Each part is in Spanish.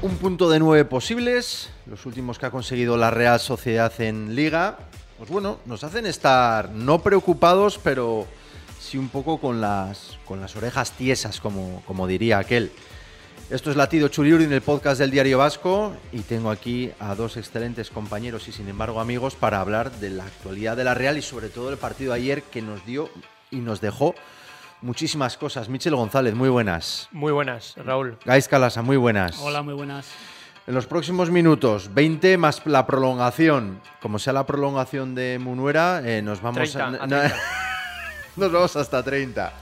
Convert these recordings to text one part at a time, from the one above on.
Un punto de nueve posibles, los últimos que ha conseguido la Real Sociedad en Liga. Pues bueno, nos hacen estar no preocupados, pero sí un poco con las, con las orejas tiesas, como, como diría aquel. Esto es Latido Churiurdin, el podcast del Diario Vasco, y tengo aquí a dos excelentes compañeros y sin embargo amigos para hablar de la actualidad de la Real y sobre todo el partido de ayer que nos dio y nos dejó muchísimas cosas. Michel González, muy buenas. Muy buenas, Raúl. Gais Calasa, muy buenas. Hola, muy buenas. En los próximos minutos, 20 más la prolongación. Como sea la prolongación de Munuera, eh, nos vamos 30, a, a no, 30. nos vamos hasta 30.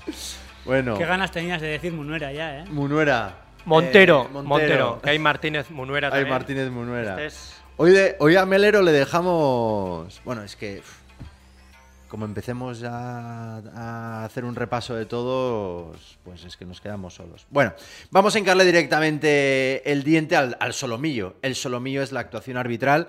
Bueno, Qué ganas tenías de decir Munuera ya, ¿eh? Munuera. Montero, eh, Montero, que hay Martínez Munuera también. Martínez Munuera. Este es- Hoy, de, hoy a Melero le dejamos. Bueno, es que. Como empecemos ya a hacer un repaso de todos, pues es que nos quedamos solos. Bueno, vamos a encarle directamente el diente al, solomillo. El solomillo es la actuación arbitral.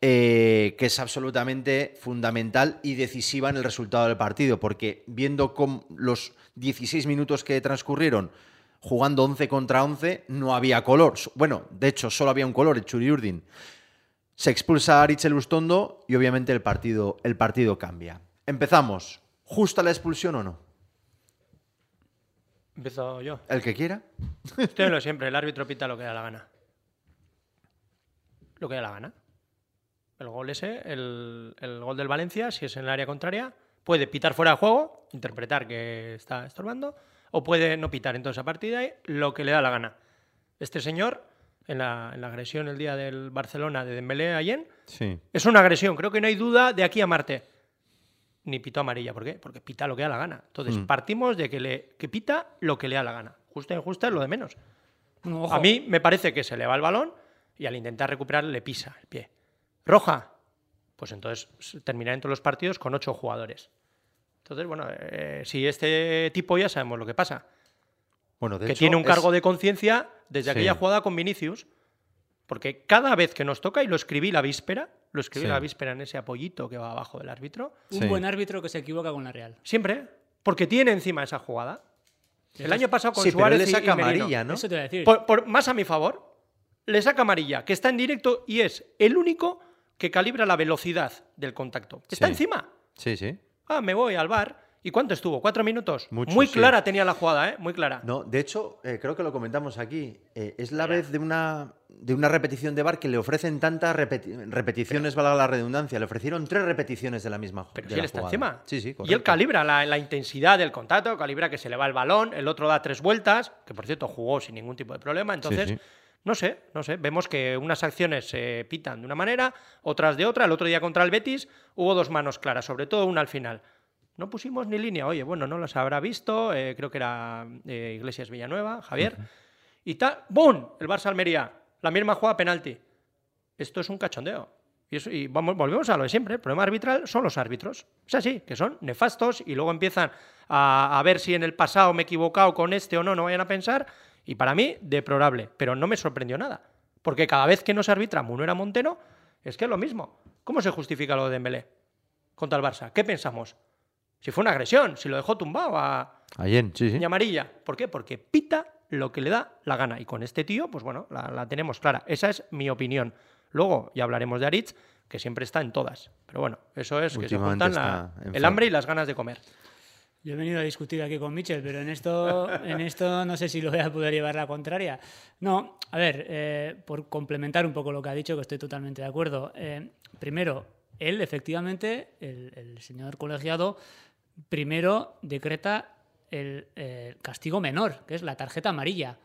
eh, que es absolutamente fundamental y decisiva en el resultado del partido, porque viendo los 16 minutos que transcurrieron jugando 11 contra 11, no había color. Bueno, de hecho, solo había un color, el Churiurdin. Se expulsa a Arichel Ustondo y obviamente el partido, el partido cambia. Empezamos. ¿Justa la expulsión o no? Empiezo yo. El que quiera. En lo siempre, el árbitro pita lo que da la gana. Lo que da la gana. El gol ese, el, el gol del Valencia, si es en el área contraria, puede pitar fuera de juego, interpretar que está estorbando, o puede no pitar. Entonces, a partir de ahí, lo que le da la gana. Este señor, en la, en la agresión el día del Barcelona de Dembélé ayer, Sí. es una agresión. Creo que no hay duda de aquí a Marte. Ni pitó amarilla. ¿Por qué? Porque pita lo que da la gana. Entonces, Mm. partimos de que, le, que pita lo que le da la gana. Justa e injusta es lo de menos. Ojo, A mí me parece que se le va el balón y al intentar recuperar le pisa el pie. Roja. Pues entonces s- terminará en todos los partidos con ocho jugadores. Entonces, bueno, eh, si este tipo ya sabemos lo que pasa. Bueno, de que hecho, tiene un es- cargo de conciencia desde Sí. aquella jugada con Vinicius. Porque cada vez que nos toca, y lo escribí la víspera, lo escribí Sí. la víspera en ese apoyito que va abajo del árbitro, un Sí. buen árbitro que se equivoca con la Real. siempre, porque tiene encima esa jugada. El año pasado con Sí, pero Suárez le y- saca y Merino. amarilla, ¿no? Eso te voy a decir. Por, por- más a mi favor, le saca amarilla, que está en directo y es el único que calibra la velocidad del contacto. Está Sí. encima. Sí, sí. Ah, me voy al bar. ¿Y cuánto estuvo? ¿Cuatro minutos? Mucho, Muy sí. clara tenía la jugada, ¿eh? Muy clara. No, de hecho, eh, creo que lo comentamos aquí. eh, es la vez de una, de una repetición de bar que le ofrecen tantas repeti- repeticiones, valga la redundancia. Le ofrecieron tres repeticiones de la misma Pero si él está jugada. encima. Sí, sí, y él calibra la, la intensidad del contacto, calibra que se le va el balón, el otro da tres vueltas, que por cierto jugó sin ningún tipo de problema. Entonces, sí. no sé, no sé. Vemos que unas acciones se pitan de una manera, otras de otra. El otro día contra el Betis hubo dos manos claras, sobre todo una al final. No pusimos ni línea. Oye, bueno, no los habrá visto. eh, creo que era eh, Iglesias Villanueva, Javier. Y tal, ¡bum! El Barça Almería. La misma jugada penalti. Esto es un cachondeo. Y, eso- y vamos, volvemos a lo de siempre. El problema arbitral son los árbitros. Es así, que son nefastos y luego empiezan a, a ver si en el pasado me he equivocado con este o no, no vayan a pensar. Y para mí, deplorable. Pero no me sorprendió nada. Porque cada vez que nos arbitra Munuera Montero, es que es lo mismo. ¿Cómo se justifica lo de Dembélé contra el Barça? ¿Qué pensamos? Si fue una agresión, si lo dejó tumbado a, Ayer, sí, sí. y amarilla. ¿Por qué? Porque pita lo que le da la gana. Y con este tío, pues bueno, la, la tenemos clara. Esa es mi opinión. Luego ya hablaremos de Aritz, que siempre está en todas. Pero bueno, eso es que se juntan la- el hambre y las ganas de comer. Yo he venido a discutir aquí con Michel, pero en esto, en esto no sé si lo voy a poder llevar la contraria. No, a ver, eh, por complementar un poco lo que ha dicho, que estoy totalmente de acuerdo. Eh, primero, él, efectivamente, el, el señor colegiado, primero decreta el castigo menor, que es la tarjeta amarilla.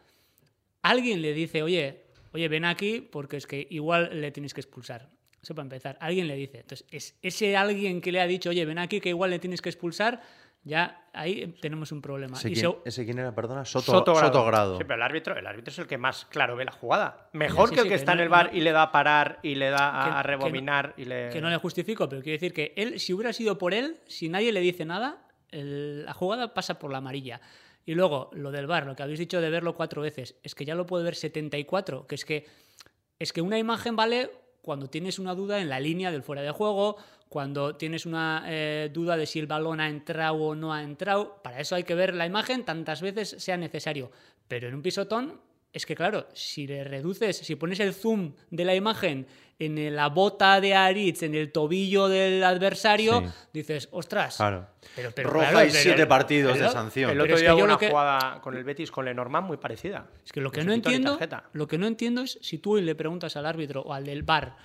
Alguien le dice, oye, oye, ven aquí porque es que igual le tienes que expulsar. Eso para empezar. Alguien le dice. Entonces, es ese alguien que le ha dicho, oye, ven aquí que igual le tienes que expulsar, ya ahí tenemos un problema. ¿Ese Y quién, se- ese quién era, perdona? Soto, Sotogrado. Sotogrado. Sí, pero el árbitro, el árbitro es el que más claro ve la jugada. Mejor Sí, que el sí, que, que está no- en el bar no- y le da a parar y le da a, Que- a que no- rebobinar y le... que no le justifico, pero quiero decir que él, si hubiera sido por él, si nadie le dice nada, el- la jugada pasa por la amarilla. Y luego, lo del bar, lo que habéis dicho de verlo cuatro veces, es que ya lo puede ver 74, que es que, es que una imagen vale cuando tienes una duda en la línea del fuera de juego, cuando tienes una eh, duda de si el balón ha entrado o no ha entrado. Para eso hay que ver la imagen tantas veces sea necesario. Pero en un pisotón es que claro, si le reduces, si pones el zoom de la imagen en la bota de Aritz, en el tobillo del adversario, Sí. dices, ostras. Claro. Pero, pero Roja claro, y pero- siete partidos de sanción. El otro es día que hubo una que- jugada con el Betis con Lenormand muy parecida. Es que lo que no entiendo, lo que no entiendo es si tú le preguntas al árbitro o al del bar,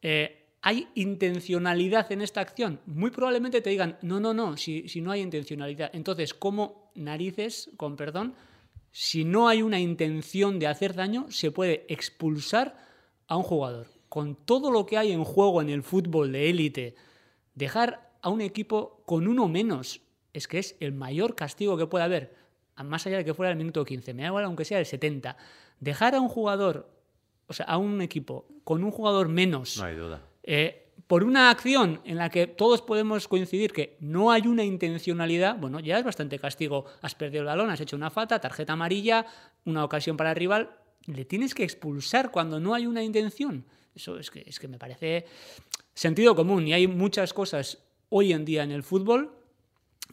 eh, ¿hay intencionalidad en esta acción? Muy probablemente te digan, no, no, no, si, si no hay intencionalidad. Entonces, ¿cómo narices, con perdón, si no hay una intención de hacer daño, se puede expulsar a un jugador? Con todo lo que hay en juego en el fútbol de élite, dejar a un equipo con uno menos es que es el mayor castigo que puede haber, más allá de que fuera el minuto 15, me da igual aunque sea el 70. Dejar a un jugador, o sea, a un equipo con un jugador menos, No hay duda. Eh, por una acción en la que todos podemos coincidir que no hay una intencionalidad, bueno, ya es bastante castigo. Has perdido el balón, has hecho una falta, tarjeta amarilla, una ocasión para el rival. Le tienes que expulsar cuando no hay una intención. Eso es que, es que me parece sentido común. Y hay muchas cosas hoy en día en el fútbol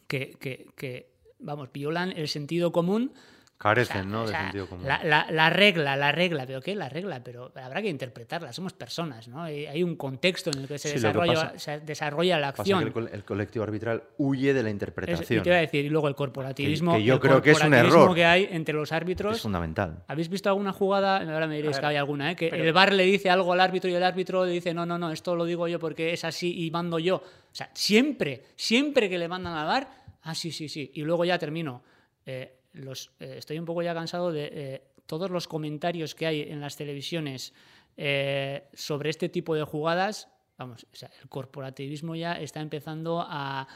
que, que- vamos, violan el sentido común. Carecen, O sea, ¿no? o De sea, sentido común. La, la- la regla, la regla, pero ¿qué? La regla, pero habrá que interpretarla, somos personas, ¿no? Hay, hay un contexto en el que se, Sí, lo que desarrolla, pasa- se desarrolla la Pasa que acción. el, el colectivo arbitral huye de la Es- interpretación. y te voy a decir, y luego el corporativismo. Que- que yo el creo que es un corporativismo error. que hay entre los árbitros. es fundamental. ¿Habéis visto alguna jugada? Ahora me diréis ver, que hay alguna, ¿eh? Que pero- el VAR le dice algo al árbitro y el árbitro le dice, no, no, no, esto lo digo yo porque es así y mando yo. O sea, siempre, siempre que le mandan al VAR, ah, sí, sí, sí. Y luego ya termino. Eh, los, eh, estoy un poco ya cansado de eh, todos los comentarios que hay en las televisiones eh, sobre este tipo de jugadas. Vamos, o sea, el corporativismo ya está empezando a,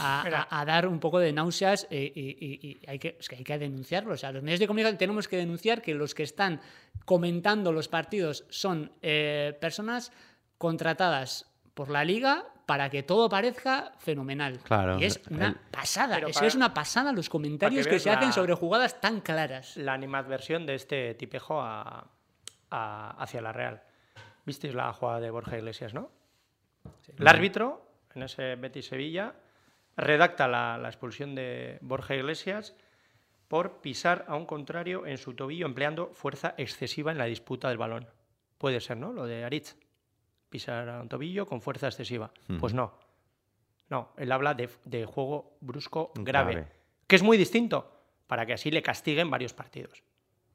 a- Mira. a- a dar un poco de náuseas y, y- y hay, que, es que hay que denunciarlo. O sea, los medios de comunicación tenemos que denunciar que los que están comentando los partidos son personas contratadas por la liga para que todo parezca fenomenal. Claro, Y es una el- pasada. Pero Es, para- es una pasada los comentarios que, se hacen la- sobre jugadas tan claras. La animadversión de este tipejo a- a- hacia la Real. ¿Visteis la jugada de Borja Iglesias, no? El árbitro, en ese Betis Sevilla, redacta la, la expulsión de Borja Iglesias por pisar a un contrario en su tobillo empleando fuerza excesiva en la disputa del balón. Puede ser, ¿no? Lo de Aritz. Pisar a un tobillo con fuerza excesiva. Pues no. No, él habla de, de juego brusco grave, Grave. que es muy distinto, para que así le castiguen varios partidos.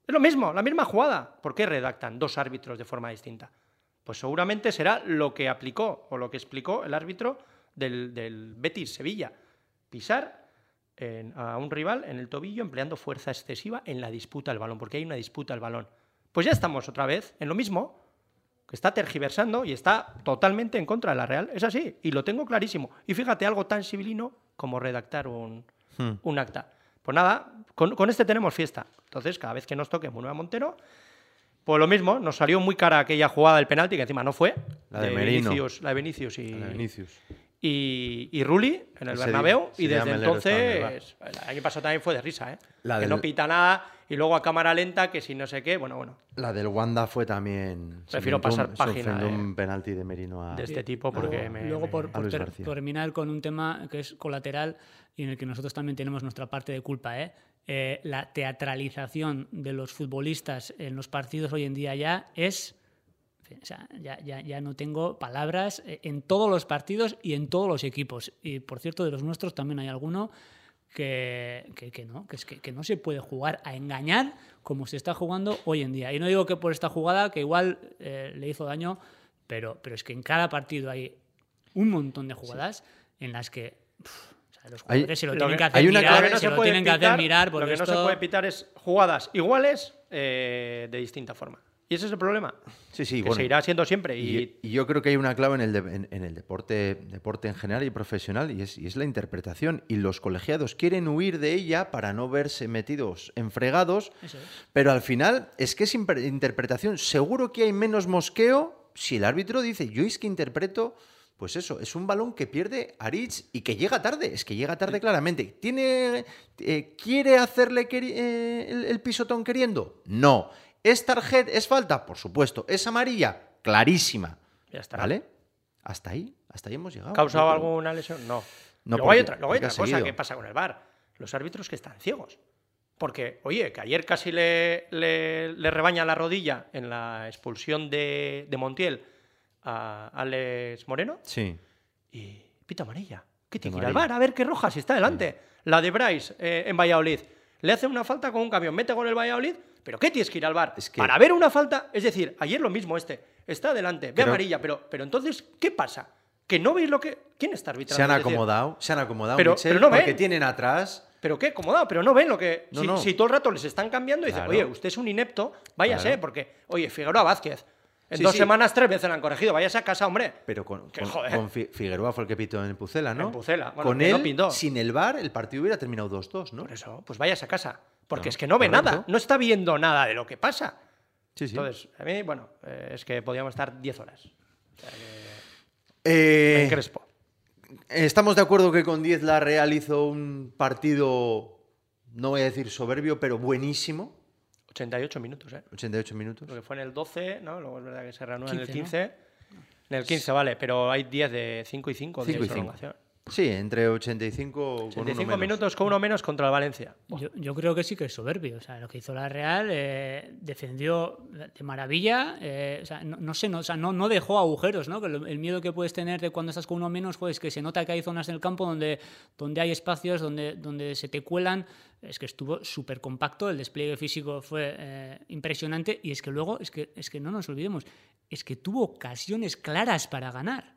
Es lo mismo, la misma jugada. ¿Por qué redactan dos árbitros de forma distinta? Pues seguramente será lo que aplicó o lo que explicó el árbitro del, del Betis Sevilla. Pisar en- a un rival en el tobillo empleando fuerza excesiva en la disputa del balón, porque hay una disputa del balón. Pues ya estamos otra vez en lo mismo, que está tergiversando y está totalmente en contra de la Real. Es así, y lo tengo clarísimo. Y fíjate, algo tan civilino como redactar un, Hmm. un acta. Pues nada, con, con este tenemos fiesta. Entonces, cada vez que nos toque Manuel Montero, pues lo mismo, nos salió muy cara aquella jugada del penalti, que encima no fue. La de Merino. Vinicius, la de Vinicius y, la Vinicius. Y, y Rulli en el Bernabéu. y desde entonces, el año pasado también fue de risa, ¿eh? La que del- no pita nada y luego a cámara lenta, que si no sé qué, bueno, bueno. La del Wanda fue también. Prefiero un- pasar se página, eh, un penalti de Merino a. de este tipo, porque luego, me- luego me- por, a por ter- terminar con un tema que es colateral y en el que nosotros también tenemos nuestra parte de culpa, ¿eh? Eh, la teatralización de los futbolistas en los partidos hoy en día ya es... o sea, ya, ya- ya no tengo palabras eh, en todos los partidos y en todos los equipos. Y por cierto, de los nuestros también hay alguno que, que- que no, que es que, que no se puede jugar a engañar como se está jugando hoy en día. Y no digo que por esta jugada, que igual eh, le hizo daño, pero, pero es que en cada partido hay un montón de jugadas en las que los Hay- jugadores se lo Lo tienen que- que hacer hay una mirar, que no se se lo tienen que hacer mirar, Lo que no se puede pitar es jugadas iguales eh, de distinta forma. Y ese es el problema. Sí, sí, que bueno. se irá haciendo siempre. Y, yo creo que hay una clave en el, de- en, en el deporte, deporte en general y profesional y es, y es la interpretación. Y los colegiados quieren huir de ella para no verse metidos en fregados, es. pero al final es que es interpretación. Seguro que hay menos mosqueo si el árbitro dice, yo es que interpreto, pues eso, es un balón que pierde Aritz y que llega tarde, es que llega tarde claramente. ¿Tiene, eh, ¿Quiere hacerle queri- eh, el, el pisotón queriendo? No. ¿Es tarjeta? ¿Es falta? Por supuesto. ¿Es amarilla? Clarísima. Ya está. ¿Vale? Hasta ahí, hasta ahí hemos llegado. ¿Ha causado creo- alguna lesión? No. No, luego hay otra, luego hay otra cosa que pasa con el VAR. Los árbitros que están ciegos. Porque, oye, que ayer casi le, le, le rebaña la rodilla en la expulsión de, de Montiel a Alex Moreno Sí. y pita amarilla. ¿Qué tiene que ir al VAR? A ver qué roja si está delante. La de Bryce eh, en Valladolid. Le hace una falta con un camión, mete con el Valladolid, pero ¿qué tienes que ir al? Es que- Para ver una falta, es decir, ayer lo mismo este, está delante, ve Pero- amarilla, pero, pero entonces, ¿qué pasa? ¿Que no veis lo que... ¿Quién está arbitrando? Se han acomodado, se han acomodado, Pero- Michel, pero no porque ven. tienen atrás. ¿Pero qué? Acomodado, pero no ven lo que... No, si, no. si todo el rato les están cambiando, dicen, Claro. oye, usted es un inepto, váyase, Claro. porque, oye, Figueroa Vázquez, en Sí, dos sí. semanas tres veces la han corregido, váyase a casa, hombre. Pero con, Que con- joder. con Fi- Figueroa fue el que pitó en Pucela, ¿no? En Pucela, bueno, con que no él, pintó. sin el VAR, el partido hubiera terminado 2-2, ¿no? Por eso, pues váyase a casa. Porque No, es que no ve correcto. nada, no está viendo nada de lo que pasa. Sí, sí. Entonces, a mí, bueno, eh, es que podíamos estar 10 horas. Eh, Me encrespo. Estamos de acuerdo que con 10 la Real hizo un partido, no voy a decir soberbio, pero buenísimo. 88 minutos, ¿eh? 88 minutos. Lo que fue en el 12, ¿no? Luego es verdad que se reanuda en el 15, ¿no? 15. En el 15, vale, pero hay 10 de 5 y 5 de 5 y 5. Sí, entre 85 con uno 85 menos. minutos con uno menos contra el Valencia. Yo, yo creo que sí que es soberbio. O sea, lo que hizo la Real eh, defendió de maravilla. eh, o sea, no, no sé, no, o sea, no, no dejó agujeros, ¿no? Que lo- el miedo que puedes tener de cuando estás con uno menos, pues que se nota que hay zonas del campo donde, donde hay espacios, donde, donde se te cuelan. Es que estuvo súper compacto, el despliegue físico fue eh, impresionante y es que luego, es que, es que no nos olvidemos, es que tuvo ocasiones claras para ganar.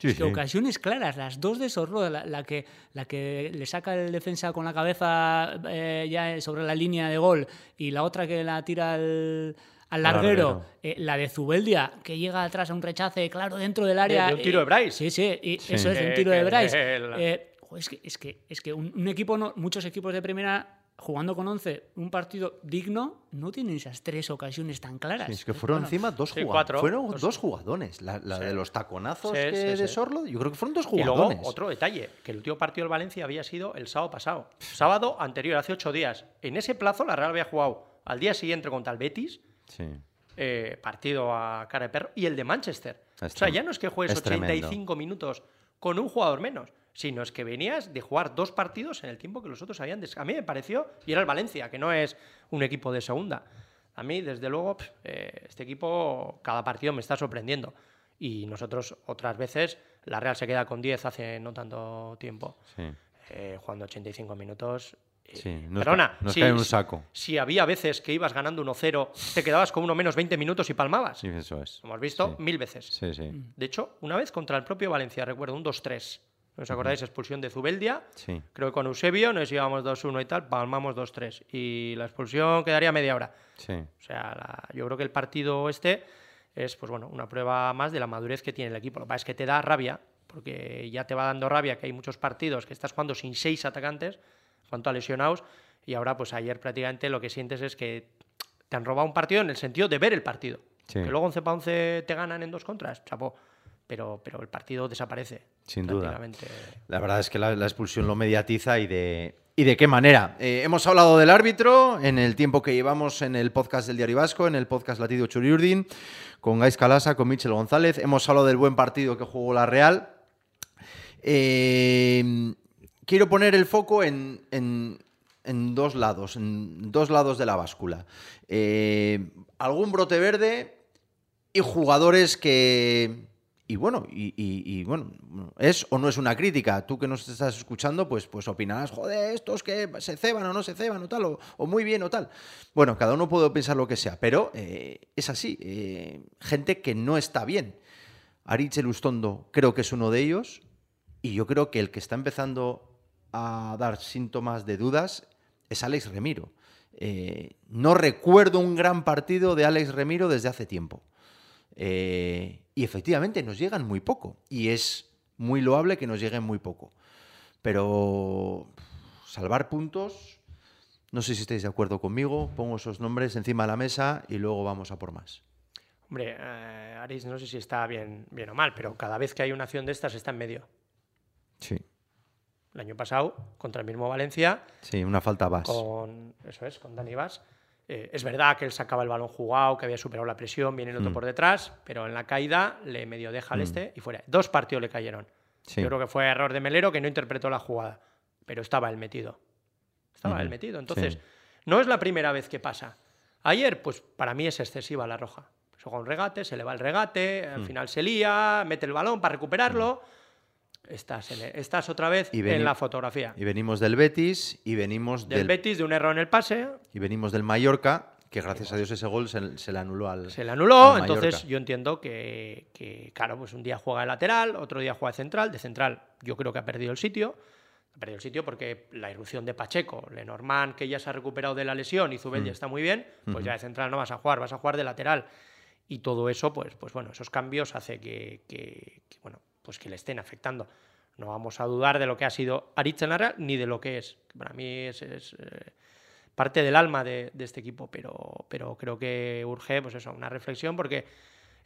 Sí, Es que sí. ocasiones claras, las dos de Sorro, la, la que, la que le saca el defensa con la cabeza eh, ya sobre la línea de gol y la otra que la tira al, al larguero, larguero. eh, la de Zubeldia, que llega atrás a un rechace, claro, dentro del área. de un tiro eh, de Bryce. Sí, sí, y Sí. eso es, de un tiro de Bryce. Eh, es que, es que, es que un, un equipo, no, muchos equipos de primera jugando con 11, un partido digno, no tienen esas tres ocasiones tan claras. Sí, es que fueron Bueno, encima dos sí, jugadores. cuatro. Fueron Dos. dos jugadones. La, la Sí. de los taconazos Sí, que sí, de sí. Sorlo, yo creo que fueron dos Y luego, jugadores. otro detalle, que el último partido del Valencia había sido el sábado pasado. Sábado anterior, hace ocho días. En ese plazo, la Real había jugado al día siguiente contra el Betis, Sí. eh, partido a cara de perro, y el de Manchester. Es o sea, ya no es que juegues es tremendo. 85 minutos con un jugador menos, sino es que venías de jugar dos partidos en el tiempo que los otros habían... A mí me pareció, y era el Valencia, que no es un equipo de segunda. A mí, desde luego, pf, eh, este equipo, cada partido me está sorprendiendo. Y nosotros, otras veces, la Real se queda con 10 hace no tanto tiempo, Sí. eh, jugando 85 minutos. eh, Sí, nos perdona, nos si- cae un saco. Si había veces que ibas ganando 1-0, te quedabas con uno menos 20 minutos y palmabas. Sí, eso es. Hemos visto Sí. mil veces. Sí. De hecho, una vez contra el propio Valencia, recuerdo, un 2-3. ¿No os acordáis? Expulsión de Zubeldia. Sí. Creo que con Eusebio nos íbamos 2-1 y tal, palmamos 2-3. Y la expulsión quedaría media hora. Sí. O sea, la- yo creo que el partido este es, pues bueno, una prueba más de la madurez que tiene el equipo. Lo que pasa es que te da rabia, porque ya te va dando rabia que hay muchos partidos que estás jugando sin seis atacantes, en cuanto a lesionados, y ahora, pues ayer prácticamente lo que sientes es que te han robado un partido en el sentido de ver el partido. Sí. Que luego 11 para 11 te ganan en dos contras, chapó. Pero, pero el partido desaparece. Sin duda. La verdad es que la, la expulsión lo mediatiza y de, y de qué manera. Eh, hemos hablado del árbitro en el tiempo que llevamos en el podcast del Diario Vasco, en el podcast Latido Churiurdin, con Gais Calasa, con Michel González. Hemos hablado del buen partido que jugó la Real. Eh, quiero poner el foco en, en- en dos lados, en dos lados de la báscula. Eh, algún brote verde y jugadores que. Y bueno, y, bueno, es o no es una crítica. Tú que nos estás escuchando, pues, pues opinarás, joder, estos que se ceban o no se ceban o tal, o, o muy bien o tal. Bueno, cada uno puede pensar lo que sea, pero eh, es así. eh, gente que no está bien. Aritz Elustondo creo que es uno de ellos. Y yo creo que el que está empezando a dar síntomas de dudas es Alex Remiro. Eh, no recuerdo un gran partido de Alex Remiro desde hace tiempo. Eh, y efectivamente nos llegan muy poco. Y es muy loable que nos lleguen muy poco. Pero salvar puntos, no sé si estáis de acuerdo conmigo. Pongo esos nombres encima de la mesa y luego vamos a por más. Hombre, eh, Aris no sé si está bien, bien o mal, pero cada vez que hay una acción de estas está en medio. Sí. El año pasado, contra el mismo Valencia, Sí, una falta más. con eso es, con Dani Vaz, Eh, es verdad que él sacaba el balón jugado, que había superado la presión, viene el otro Mm. por detrás, pero en la caída le medio deja al Mm. este y fuera. Dos partidos le cayeron. Sí. Yo creo que fue error de Melero que no interpretó la jugada, pero estaba él metido. Estaba él metido. Entonces, Sí. no es la primera vez que pasa. Ayer, pues para mí es excesiva la roja. Se juega un regate, se le va el regate, al Mm. final se lía, mete el balón para recuperarlo. Estás, en estás otra vez Y en la fotografía. Y venimos del Betis y venimos Del del, Betis, de un error en el pase, y venimos del Mallorca, que gracias a Dios ese gol se, se le anuló al. se le anuló. Entonces yo entiendo que, que, claro, pues un día juega de lateral, otro día juega de central. De central yo creo que ha perdido el sitio. Ha perdido el sitio porque la irrupción de Pacheco, Lenormand, que ya se ha recuperado de la lesión, y Zubel ya está muy bien, pues ya de central no vas a jugar, vas a jugar de lateral. Y todo eso, pues, pues bueno, esos cambios hace que, que- que, bueno, pues que le estén afectando. No vamos a dudar de lo que ha sido Aritz en la Real, ni de lo que es. Para mí es, es, eh, parte del alma de, de este equipo, pero, pero creo que urge, pues eso, una reflexión, porque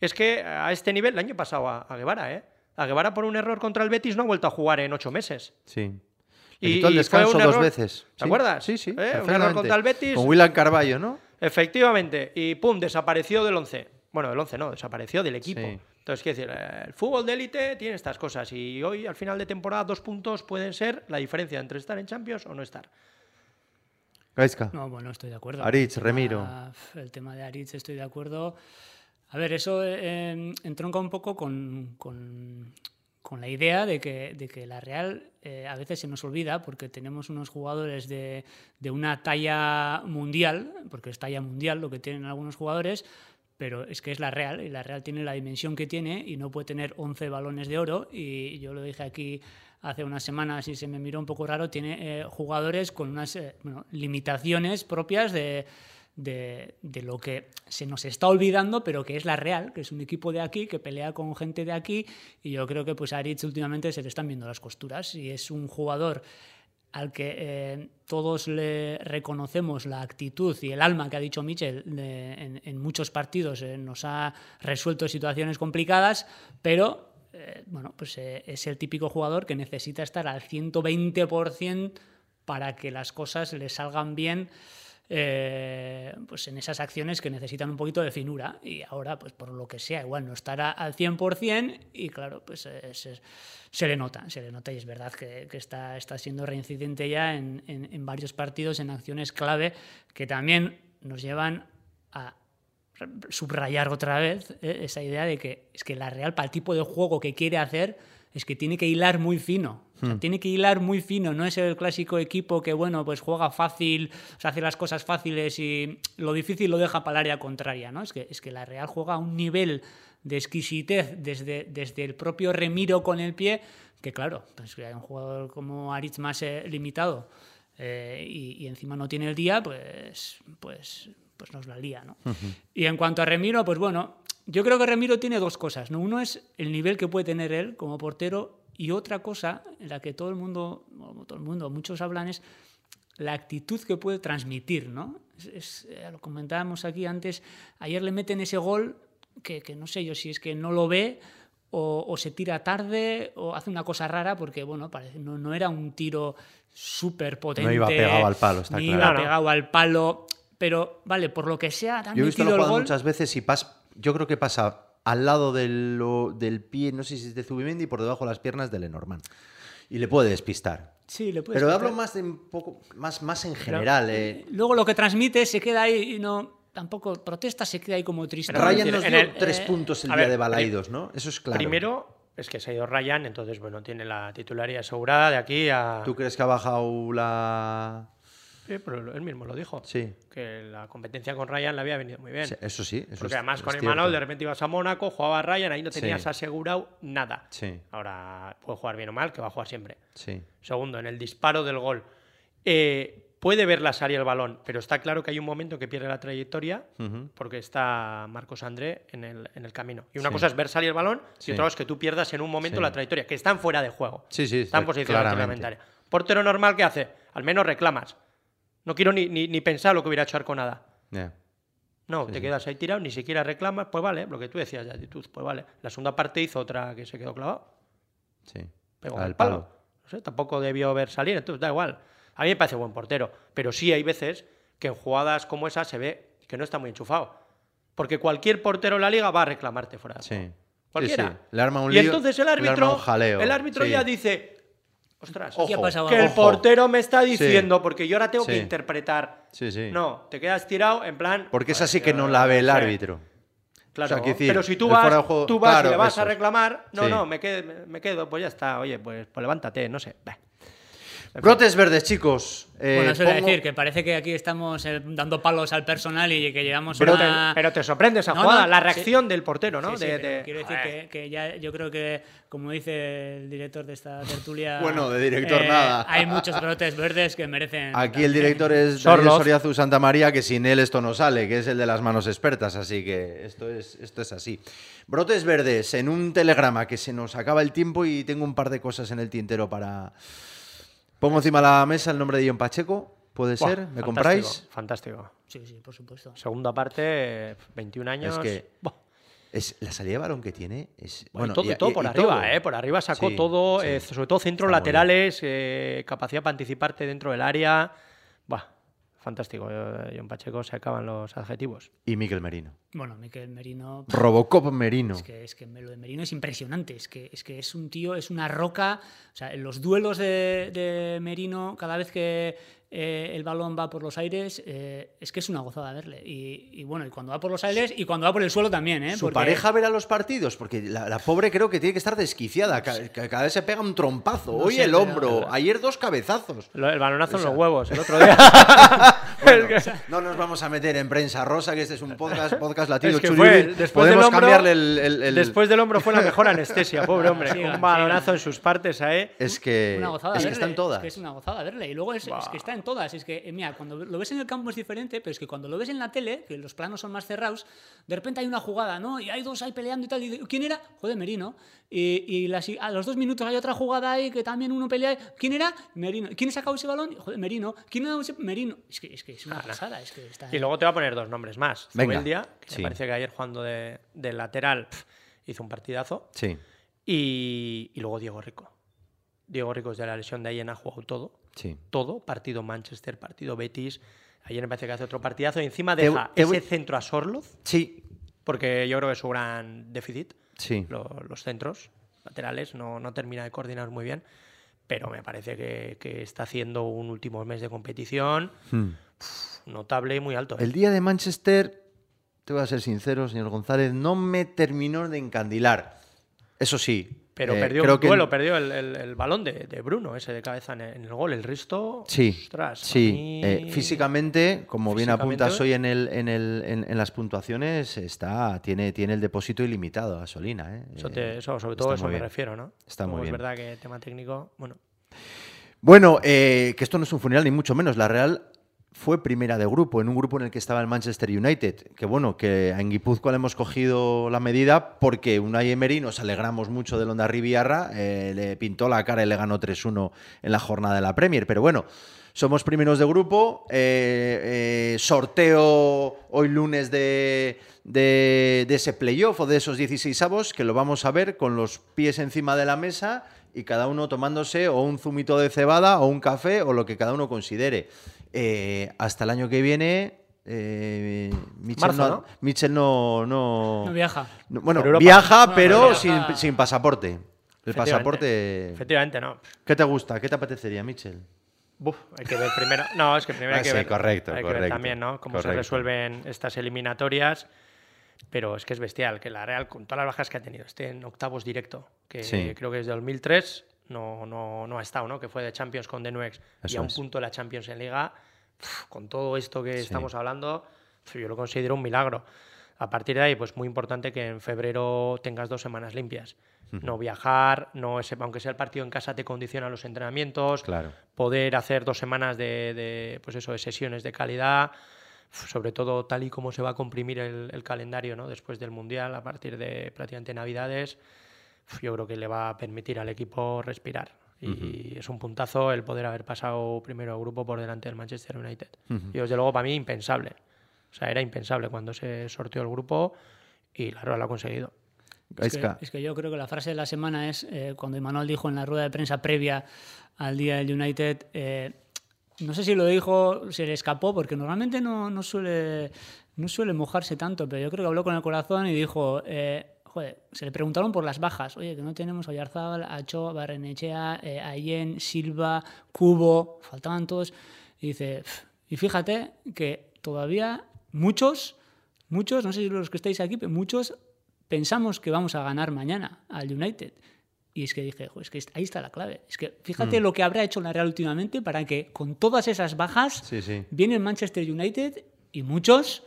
es que a este nivel, el año pasado a, a Guevara, ¿eh? A Guevara por un error contra el Betis no ha vuelto a jugar en ocho meses. Sí. Y- el descanso dos error- veces. ¿Te Sí. acuerdas? Sí, sí. ¿Eh? Un error contra el Betis. Con William Carballo, ¿no? Efectivamente, y pum, desapareció del 11. Bueno, del 11 no, desapareció del equipo. Sí. Entonces, quiero decir, eh, el fútbol de élite tiene estas cosas y hoy, al final de temporada, dos puntos pueden ser la diferencia entre estar en Champions o no estar. Gaizka. No, bueno, estoy de acuerdo. Aritz, El tema- Remiro. El tema de Aritz, estoy de acuerdo. A ver, eso eh, entronca un poco con, con- con la idea de que, de que la Real eh, a veces se nos olvida porque tenemos unos jugadores de, de una talla mundial, porque es talla mundial lo que tienen algunos jugadores, pero es que es la Real y la Real tiene la dimensión que tiene y no puede tener 11 balones de oro y yo lo dije aquí hace unas semanas y se me miró un poco raro, tiene eh, jugadores con unas eh, bueno, limitaciones propias de, de, de lo que se nos está olvidando, pero que es la Real, que es un equipo de aquí, que pelea con gente de aquí y yo creo que pues a Aritz últimamente se le están viendo las costuras y es un jugador al que eh, todos le reconocemos la actitud y el alma que ha dicho Michel de- en, muchos partidos eh, nos ha resuelto situaciones complicadas, pero eh, bueno, pues eh, es el típico jugador que necesita estar al 120% para que las cosas le salgan bien eh, pues en esas acciones que necesitan un poquito de finura y ahora pues por lo que sea igual no estará al 100% y claro pues eh, se, se le nota, se le nota y es verdad que, que está, está siendo reincidente ya en, en- en varios partidos, en acciones clave que también nos llevan a subrayar otra vez eh, esa idea de que es que la Real para el tipo de juego que quiere hacer es que tiene que hilar muy fino. O sea, tiene que hilar muy fino, no es el clásico equipo que, bueno, pues juega fácil, o sea, hace las cosas fáciles y lo difícil lo deja para el área contraria, ¿no? Es que, es que la Real juega a un nivel de exquisitez desde, desde el propio remiro con el pie, que claro, pues que hay un jugador como Aritz más eh, limitado eh, y, y encima no tiene el día, pues, pues, pues nos la lía, ¿no? Y en cuanto a Remiro, pues bueno, yo creo que Remiro tiene dos cosas, ¿no? Uno es el nivel que puede tener él como portero y otra cosa en la que todo el mundo, bueno, todo el mundo, muchos hablan es la actitud que puede transmitir, ¿no? Es, es- eh, lo comentábamos aquí antes, ayer le meten ese gol que, que no sé yo si es que no lo ve o, o se tira tarde o hace una cosa rara porque, bueno, parece, no, no era un tiro súper potente. iba pegado al palo, está ni claro. iba No, no. pegado al palo, pero vale, por lo que sea, Yo he visto el gol. muchas veces y pas- yo creo que pasa al lado del, lo- del pie, no sé si es de Zubimendi, por debajo de las piernas de Lenormand. Y le puede despistar. Sí, le puedes Pero hablo más, de un poco, más, más en Pero, general. eh. Luego lo que transmite se queda ahí y no. Tampoco protesta, se queda ahí como triste. Pero Ryan nos dio el- tres eh, puntos el día ver, de Balaidos, ¿no? Eso es claro. Primero es que se ha ido Ryan, entonces, bueno, tiene la titularidad asegurada de aquí a... ¿Tú crees que ha bajado la...? Sí, pero él mismo lo dijo. Sí. Que la competencia con Ryan le había venido muy bien. Sí, Eso sí. Eso Porque además es con. Imanol de repente ibas a Mónaco, jugaba a Ryan, ahí no tenías Sí. asegurado nada. Sí, Ahora puede jugar bien o mal, que va a jugar siempre. sí. Segundo, en el disparo del gol. Eh, puede verla salir el balón, pero está claro que hay un momento que pierde la trayectoria porque está Marcos André en el, en el camino. Y una Sí. cosa es ver salir el balón Sí. y otra es que tú pierdas en un momento Sí. la trayectoria, que están fuera de juego. Sí, sí, Están en posición reglamentaria. Portero normal, ¿qué hace? Al menos reclamas. No quiero ni, ni, ni pensar lo que hubiera hecho Arconada. Ya. No, Sí, te sí. quedas ahí tirado, ni siquiera reclamas, pues vale, lo que tú decías de actitud, pues vale. La segunda parte hizo otra que se quedó clavado, Sí. pegó Al al palo. palo. No sé, tampoco debió ver salir, entonces da igual. A mí me parece buen portero, pero sí hay veces que en jugadas como esa se ve que no está muy enchufado. Porque cualquier portero en la liga va a reclamarte fuera de Sí. Cualquiera. sí. Le arma un y lío, entonces el le arma árbitro, un jaleo. el árbitro Sí. ya dice, ostras, Ojo, ¿Qué ha pasado que el ojo. portero me está diciendo, porque yo ahora tengo que interpretar. Sí, sí. No, te quedas tirado en plan. Porque es así que no la ve el árbitro. Claro, O sea, quiero decir, pero si tú vas, juego- tú vas claro, y le vas eso a reclamar, no, Sí. no, me quedo, me quedo, pues ya está, oye, pues, pues levántate, no sé. Bah. Brotes verdes, chicos. Eh, bueno, eso pongo- decir, que parece que aquí estamos eh, dando palos al personal y que llevamos Pero, una... te, pero te sorprende esa No, jugada, no, la sí. reacción del portero, ¿no? Sí, sí, De- pero de- quiero decir que, que ya yo creo que, como dice el director de esta tertulia... Bueno, de director eh, nada. Hay muchos brotes verdes que merecen... Aquí el director es Daniel. Soriazu Santa María, que sin él esto no sale, que es el de las manos expertas, así que esto es, esto es así. Brotes verdes, en un telegrama que se nos acaba el tiempo y tengo un par de cosas en el tintero para... Pongo encima de la mesa el nombre de Ion Pacheco, ¿puede Buah, ser? ¿Me fantástico, compráis? Fantástico. Sí, sí, por supuesto. Segunda parte, 21 años. que- Buah. Es, la salida de balón que tiene es... Bueno, Bueno, y todo, y- y todo y- por y arriba, todo. ¿eh? Por arriba sacó Sí, todo, sí. eh, sobre todo centros laterales, eh, capacidad para anticiparte dentro del área. Fantástico. eh, John Pacheco se acaban los adjetivos. Y Miquel Merino. Bueno, Miquel Merino... Robocop Merino. Es que, es que lo de Merino es impresionante. Es que, es que es un tío, es una roca. O sea, en los duelos de, de Merino, cada vez que eh, el balón va por los aires, eh, es que es una gozada verle. Y, y bueno, y cuando va por los aires y cuando va por el suelo también, ¿eh? Su Porque- pareja verá los partidos, porque la, la pobre creo que tiene que estar desquiciada. Ca- ca- Cada, vez se pega un trompazo. Hoy el hombro, ayer dos cabezazos. Lo- El balonazo en los huevos, el otro día. Bueno, no nos vamos a meter en prensa rosa, que este es un podcast, podcast latino. Es que fue, después Podemos del hombro- cambiarle el, el- el- Después del hombro fue la mejor anestesia, pobre hombre. Un balonazo en sus partes ahí. Es que, una gozada es que verle, están todas. Es que es una gozada verle. Y luego es, es que está en todas. Es que, eh, mira, cuando lo ves en el campo es diferente, pero es que cuando lo ves en la tele, que los planos son más cerrados, de repente hay una jugada, ¿no? Y hay dos ahí peleando y tal. Y dice, ¿quién era? Joder, Merino. Y, y las- a los dos minutos hay otra jugada ahí que también uno pelea. ¿Quién era? Merino. ¿Quién ha sacado ese balón? Joder, Merino. ¿Quién ha dado ese? Merino. Es que es, que es una pasada. Es que está Y luego te voy a poner dos nombres más. Venga. Zubeldia, que Sí. me parece que ayer jugando de, de lateral pf, hizo un partidazo. Sí, Y, y luego Diego Rico. Diego Rico desde la lesión de ayer ha jugado todo. sí. Todo. Partido Manchester, partido Betis. Ayer me parece que hace otro partidazo. Y encima Te- deja te ese voy- centro a Sorloz, Sí, porque yo creo que es su gran déficit. sí. Lo- los centros laterales no, no termina de coordinar muy bien. Pero me parece que, que está haciendo un último mes de competición Hmm. notable y muy alto. ¿eh? El día de Manchester, te voy a ser sincero, señor González, no me terminó de encandilar. Eso sí. Pero eh, perdió creo un que- duelo, perdió el, el- el balón de, de Bruno, ese de cabeza en el, en el gol. El resto, Sí, ostras, sí. mí- Eh, físicamente, como bien apuntas hoy en, el, en, el, en, en las puntuaciones, está, tiene, tiene el depósito ilimitado a Solina. ¿eh? Eso, te- eso, sobre todo eso me bien. refiero, ¿no? Está muy bien. Es verdad que tema técnico, bueno, Bueno, que esto no es un funeral ni mucho menos. La Real fue primera de grupo, en un grupo en el que estaba el Manchester United. Que bueno, que en Guipúzcoa le hemos cogido la medida porque Unai Emery nos alegramos mucho del Onda Riviarra, eh, le pintó la cara y le ganó 3-1 en la jornada de la Premier. Pero bueno, somos primeros de grupo. eh, eh, sorteo hoy lunes de, de, de ese playoff o de esos 16 avos que lo vamos a ver con los pies encima de la mesa y cada uno tomándose o un zumito de cebada o un café o lo que cada uno considere. Eh, hasta el año que viene, eh, Michel, Marzo, no, ¿no? Michel no, no- No viaja. no- bueno, Europa. viaja, No, pero viaja. Sin, sin pasaporte. El Efectivamente. pasaporte. efectivamente, no. ¿Qué te gusta? ¿Qué te apetecería, Michel? Buf, hay que ver primero. No, es que primero Ah, hay que sí, ver. correcto, hay que ver correcto, también, ¿no? Cómo se correcto. resuelven estas eliminatorias. Pero es que es bestial que la Real, con todas las bajas que ha tenido, esté en octavos directo, que Sí. creo que desde 2003 no, no, no ha estado, ¿no? Que fue de Champions con The Nuex y a un es. punto de la Champions en Liga, con todo esto que estamos hablando, yo lo considero un milagro. A partir de ahí, pues muy importante que en febrero tengas dos semanas limpias. No viajar, no ese, aunque sea el partido en casa, te condiciona los entrenamientos Claro. poder hacer dos semanas de, de, pues eso, de sesiones de calidad, sobre todo tal y como se va a comprimir el, el calendario ¿no? después del Mundial, a partir de prácticamente Navidades, yo creo que le va a permitir al equipo respirar. Y es un puntazo el poder haber pasado primero grupo por delante del Manchester United. Y desde luego para mí impensable. O sea, era impensable cuando se sorteó el grupo y la Real lo ha conseguido. Es que, es que yo creo que la frase de la semana es eh, cuando Imanol dijo en la rueda de prensa previa al día del United, eh, no sé si lo dijo, se le escapó, porque normalmente no, no suele, no suele mojarse tanto, pero yo creo que habló con el corazón y dijo, eh, joder, se le preguntaron por las bajas, oye, que no tenemos a Oyarzábal, a Cho, Barrenechea, eh, a Yen, Silva, Cubo, faltaban todos, y dice, "Pf, y fíjate que todavía muchos, muchos, no sé si los que estáis aquí, pero muchos pensamos que vamos a ganar mañana al United. Y es que dije, "Jo, es que ahí está la clave. Es que fíjate Mm. lo que habrá hecho la Real últimamente para que con todas esas bajas Sí, sí. viene el Manchester United y muchos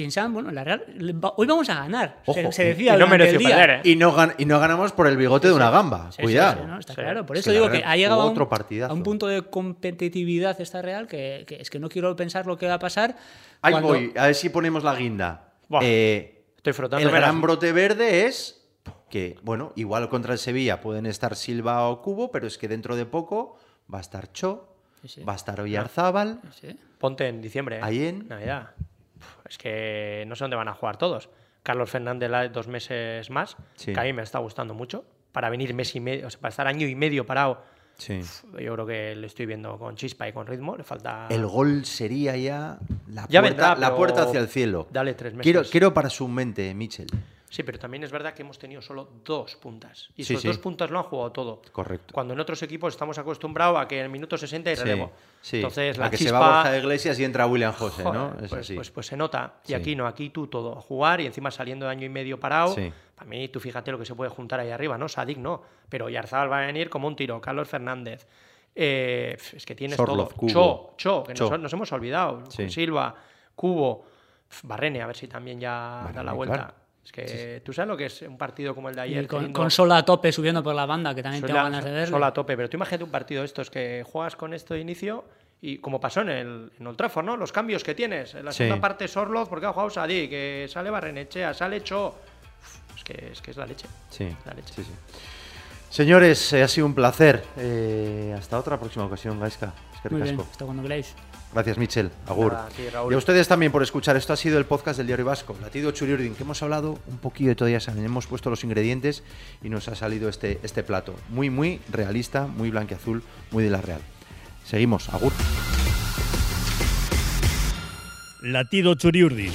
piensan, bueno, la Real, le va- hoy vamos a ganar. Se- Ojo, se, y- decía y no el mereció día. perder, ¿eh? Y no, gan- y no ganamos por el bigote de una gamba. Sí, Cuidado. sí, ¿no? Está Sí. claro. Por Es eso digo que ha llegado a jugó un, otro partidazo. a un punto de competitividad esta Real que, que es que no quiero pensar lo que va a pasar. Ahí cuando- voy, a ver si ponemos la guinda. Buah, Eh, Estoy el frotando. gran brote verde es que, bueno, igual contra el Sevilla pueden estar Silva o Cubo, pero es que dentro de poco va a estar Cho, Sí, sí. va a estar Oyarzábal. Sí. Ponte en diciembre. ¿eh? Ayen. Navidad. Puf, Es que no sé dónde van a jugar todos. Carlos Fernández la- dos meses más, Sí. que a mí me está gustando mucho. Para venir mes y medio, o sea, para estar año y medio parado, Sí. yo creo que le estoy viendo con chispa y con ritmo. Le falta. El gol sería ya la, Ya puerta, vendrá, la puerta hacia el cielo. dale tres meses. Quiero, quiero para su mente, Michel. Sí, pero también es verdad que hemos tenido solo dos puntas. Y Sí, esos sí. dos puntas lo han jugado todo. Correcto. Cuando en otros equipos estamos acostumbrados a que en el minuto 60 hay relevo. sí. Entonces, la a que chispa... se va Borja Iglesias y entra William José, ¿no? Es pues, así. pues- pues se nota. Y aquí no, aquí tú todo. A jugar y encima saliendo de año y medio parado. Sí. Para mí, tú fíjate lo que se puede juntar ahí arriba, ¿no? Sadik no. Pero Yarzabal va a venir como un tiro. Carlos Fernández. Eh, es que tienes Sorloz, todo. Cubo. Cho, Cho, que Cho. Nos, nos hemos olvidado. Silva, Cubo, Barrene, a ver si también ya da la vuelta. claro. Es que tú sabes lo que es un partido como el de Y ayer. con, teniendo- con Sola a tope subiendo por la banda, que también tengo Sola- ganas de verlo. Sola a tope, pero tú imagínate un partido de estos que juegas con esto de inicio y como pasó en el en Old Trafford, ¿no? Los cambios que tienes. En la Sí. segunda parte Sorloz, porque ha jugado Sadik, que sale Barrenechea, sale Cho. Es que es, que es la leche. Sí, La leche. sí, sí. Señores, eh, ha sido un placer. Eh, hasta otra próxima ocasión, Gaisca. Es que Muy bien, hasta cuando queráis. Gracias, Michel. Agur. Nada, y a ustedes también por escuchar. Esto ha sido el podcast del Diario Vasco, Latido Churiurdin, que hemos hablado un poquillo de todo, ya saben, hemos puesto los ingredientes y nos ha salido este, este plato. Muy, muy realista, muy blanqueazul, muy de la Real. Seguimos, Agur. Latido Churiurdin.